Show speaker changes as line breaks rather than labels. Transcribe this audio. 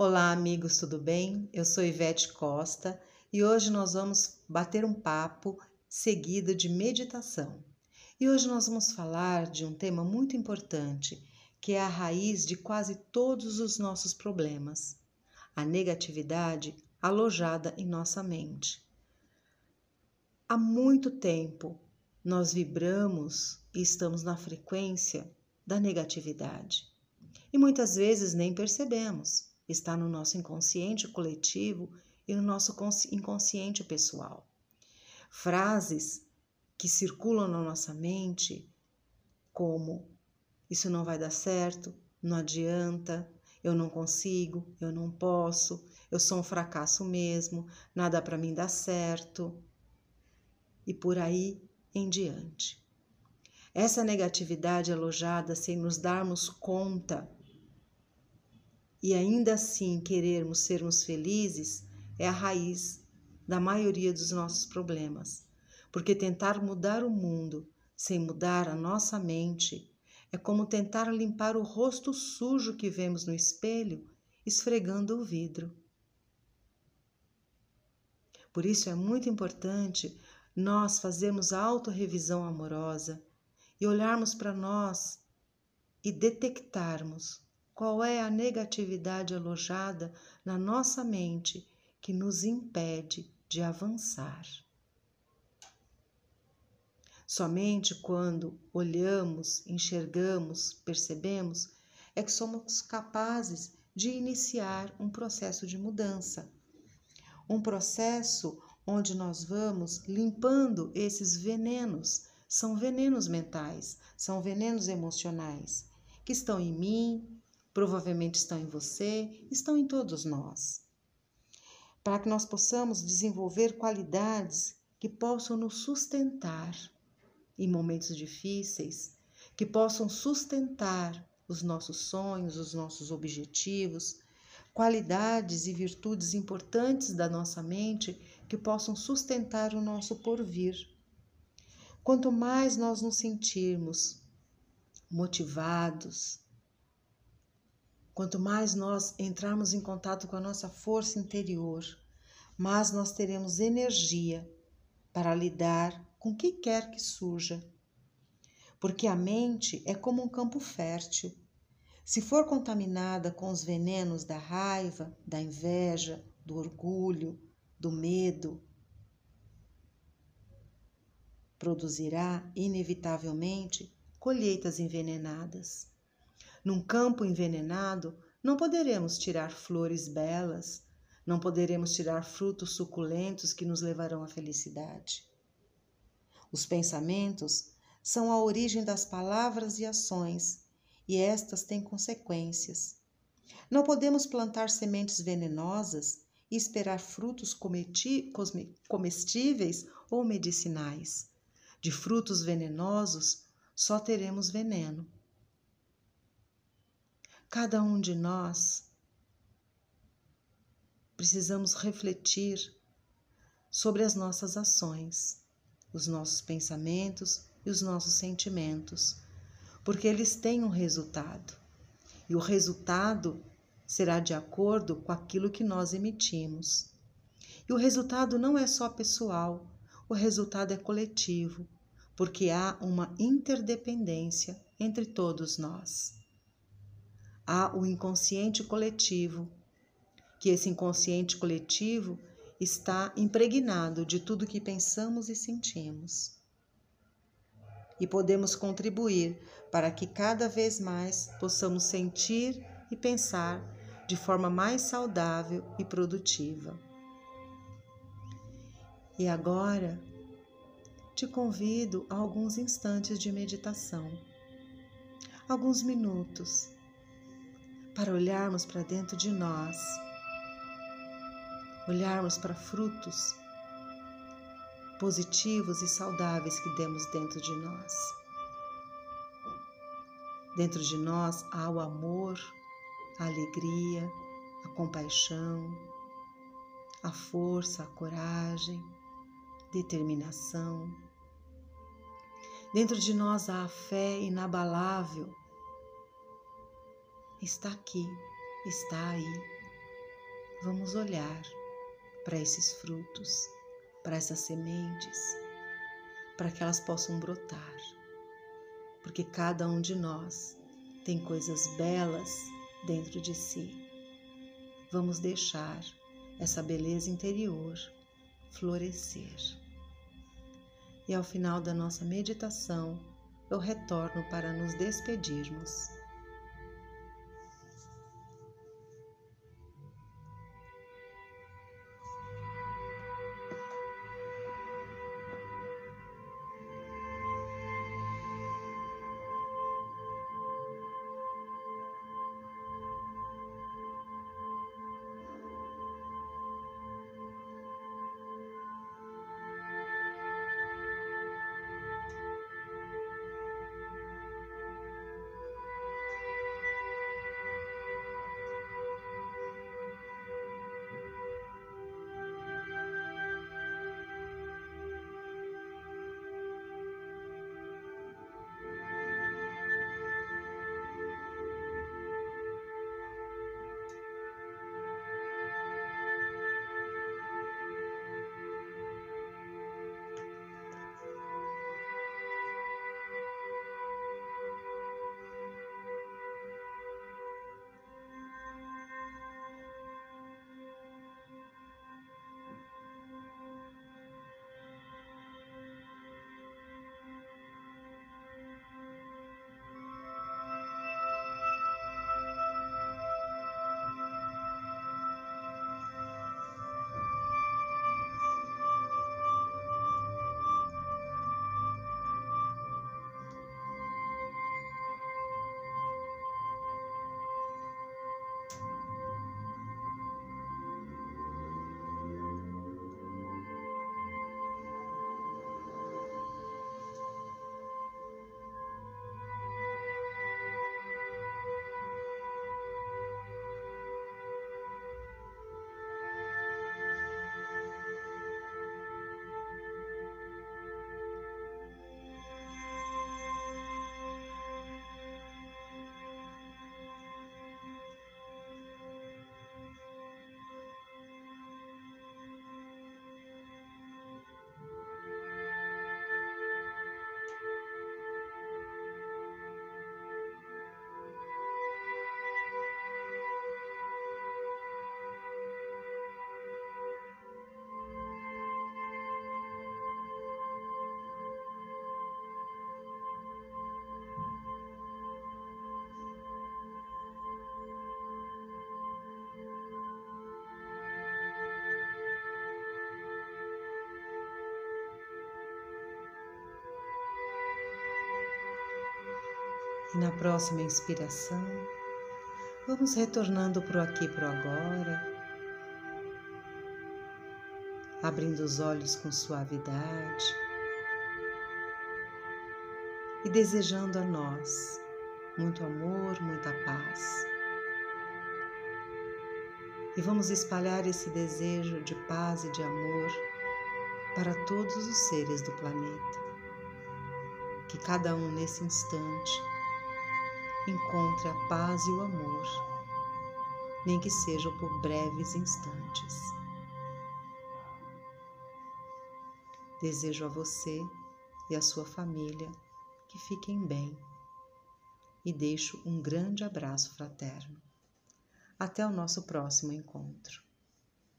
Olá, amigos, tudo bem? Eu sou Ivete Costa e hoje nós vamos bater um papo seguido de meditação. E hoje nós vamos falar de um tema muito importante, que é a raiz de quase todos os nossos problemas: a negatividade alojada em nossa mente. Há muito tempo nós vibramos e estamos na frequência da negatividade. E muitas vezes nem percebemos. Está no nosso inconsciente coletivo e no nosso inconsciente pessoal. Frases que circulam na nossa mente, como isso não vai dar certo, não adianta, eu não consigo, eu não posso, eu sou um fracasso mesmo, nada para mim dá certo. E por aí em diante. Essa negatividade alojada sem nos darmos conta e ainda assim querermos sermos felizes é a raiz da maioria dos nossos problemas. Porque tentar mudar o mundo sem mudar a nossa mente é como tentar limpar o rosto sujo que vemos no espelho esfregando o vidro. Por isso é muito importante nós fazermos autorrevisão amorosa e olharmos para nós e detectarmos qual é a negatividade alojada na nossa mente que nos impede de avançar. Somente quando olhamos, enxergamos, percebemos, é que somos capazes de iniciar um processo de mudança. Um processo onde nós vamos limpando esses venenos. São venenos mentais, são venenos emocionais que estão em mim, provavelmente estão em você, estão em todos nós. Para que nós possamos desenvolver qualidades que possam nos sustentar em momentos difíceis, que possam sustentar os nossos sonhos, os nossos objetivos, qualidades e virtudes importantes da nossa mente que possam sustentar o nosso porvir. Quanto mais nós nos sentirmos motivados, quanto mais nós entrarmos em contato com a nossa força interior, mais nós teremos energia para lidar com o que quer que surja. Porque a mente é como um campo fértil. Se for contaminada com os venenos da raiva, da inveja, do orgulho, do medo, produzirá inevitavelmente colheitas envenenadas. Num campo envenenado, não poderemos tirar flores belas, não poderemos tirar frutos suculentos que nos levarão à felicidade. Os pensamentos são a origem das palavras e ações, e estas têm consequências. Não podemos plantar sementes venenosas e esperar frutos comestíveis ou medicinais. De frutos venenosos só teremos veneno. Cada um de nós precisamos refletir sobre as nossas ações, os nossos pensamentos e os nossos sentimentos, porque eles têm um resultado. E o resultado será de acordo com aquilo que nós emitimos. E o resultado não é só pessoal, o resultado é coletivo, porque há uma interdependência entre todos nós. Há o inconsciente coletivo, que esse inconsciente coletivo está impregnado de tudo que pensamos e sentimos. E podemos contribuir para que cada vez mais possamos sentir e pensar de forma mais saudável e produtiva. E agora te convido a alguns instantes de meditação, alguns minutos, para olharmos para dentro de nós, olharmos para frutos positivos e saudáveis que temos dentro de nós. Dentro de nós há o amor, a alegria, a compaixão, a força, a coragem, determinação. Dentro de nós há a fé inabalável. Está aqui, está aí. vamos olhar para esses frutos, para essas sementes, para que elas possam brotar. Porque cada um de nós tem coisas belas dentro de si. Vamos deixar essa beleza interior florescer. E ao final da nossa meditação, eu retorno para nos despedirmos. Na próxima inspiração, vamos retornando para o aqui para o agora, abrindo os olhos com suavidade e desejando a nós muito amor, muita paz. E vamos espalhar esse desejo de paz e de amor para todos os seres do planeta. Que cada um nesse instante encontre a paz e o amor, nem que sejam por breves instantes. Desejo a você e a sua família que fiquem bem e deixo um grande abraço fraterno. Até o nosso próximo encontro.